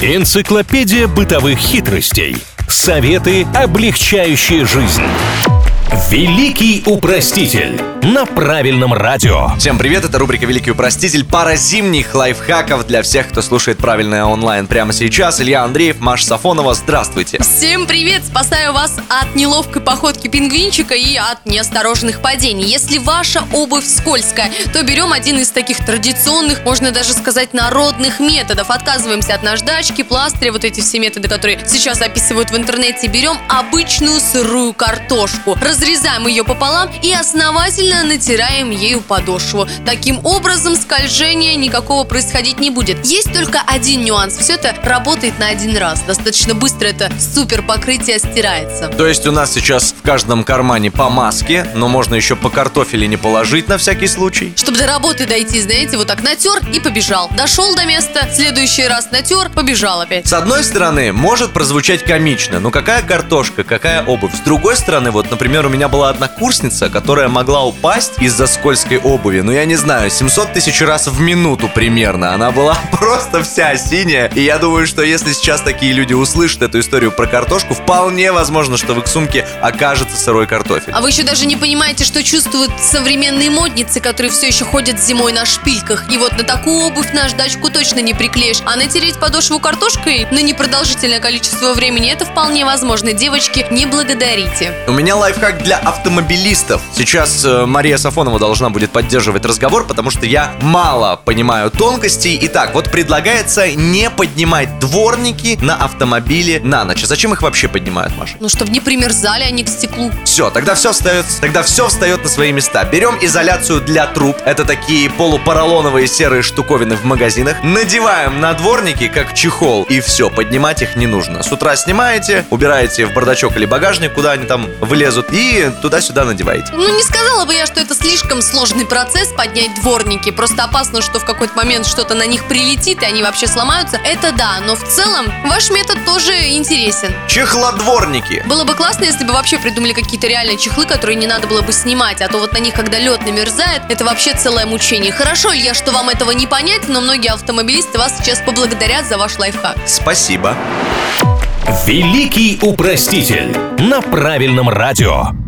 Энциклопедия бытовых хитростей. Советы, облегчающие жизнь. Великий упроститель на правильном радио. Всем привет, это рубрика «Великий упроститель». Пара зимних лайфхаков для всех, кто слушает правильное онлайн прямо сейчас. Илья Андреев, Маша Сафонова, здравствуйте. Всем привет! Спасаю вас от неловкой походки пингвинчика и от неосторожных падений. Если ваша обувь скользкая, то берем один из таких традиционных, можно даже сказать, народных методов. Отказываемся от наждачки, пластыря, вот эти все методы, которые сейчас описывают в интернете. Берем обычную сырую картошку, разрезаем ее пополам и основательно натираем ею подошву. Таким образом, скольжения никакого происходить не будет. Есть только один нюанс. Все это работает на один раз. Достаточно быстро это супер покрытие стирается. То есть у нас сейчас в каждом кармане по маске, но можно еще по картофелине положить на всякий случай. Чтобы до работы дойти, знаете, вот так натер и побежал. Дошел до места, следующий раз натер, побежал опять. С одной стороны, может прозвучать комично, ну какая картошка, какая обувь. С другой стороны, вот, например, у меня была однокурсница, которая могла упасть из-за скользкой обуви. Ну, я не знаю, 700 тысяч раз в минуту примерно. Она была просто вся синяя. И я думаю, что если сейчас такие люди услышат эту историю про картошку, вполне возможно, что в их сумке окажется сырой картофель. А вы еще даже не понимаете, что чувствуют современные модницы, которые все еще ходят зимой на шпильках. И вот на такую обувь наждачку точно не приклеишь. А натереть подошву картошкой на непродолжительное количество времени это вполне возможно. Девочки, не благодарите. У меня лайфхак для автомобилистов. Сейчас э, Мария Сафонова должна будет поддерживать разговор, потому что я мало понимаю тонкостей. Итак, вот предлагается не поднимать дворники на автомобиле на ночь. А зачем их вообще поднимают, Маша? Ну, чтобы не примерзали они к стеклу. Все, тогда все встает, тогда все встает на свои места. Берем изоляцию для труб. Это такие полупоролоновые серые штуковины в магазинах. Надеваем на дворники, как чехол. И все, поднимать их не нужно. С утра снимаете, убираете в бардачок или багажник, куда они там вылезут, и туда-сюда надеваете. Ну, не сказала бы я, что это слишком сложный процесс поднять дворники. Просто опасно, что в какой-то момент что-то на них прилетит, и они вообще сломаются. Это да, но в целом ваш метод тоже интересен. Чехлодворники. Было бы классно, если бы вообще придумали какие-то реальные чехлы, которые не надо было бы снимать, а то вот на них, когда лед намерзает, это вообще целое мучение. Хорошо, Илья, что вам этого не понять, но многие автомобилисты вас сейчас поблагодарят за ваш лайфхак. Спасибо. Великий упроститель на правильном радио.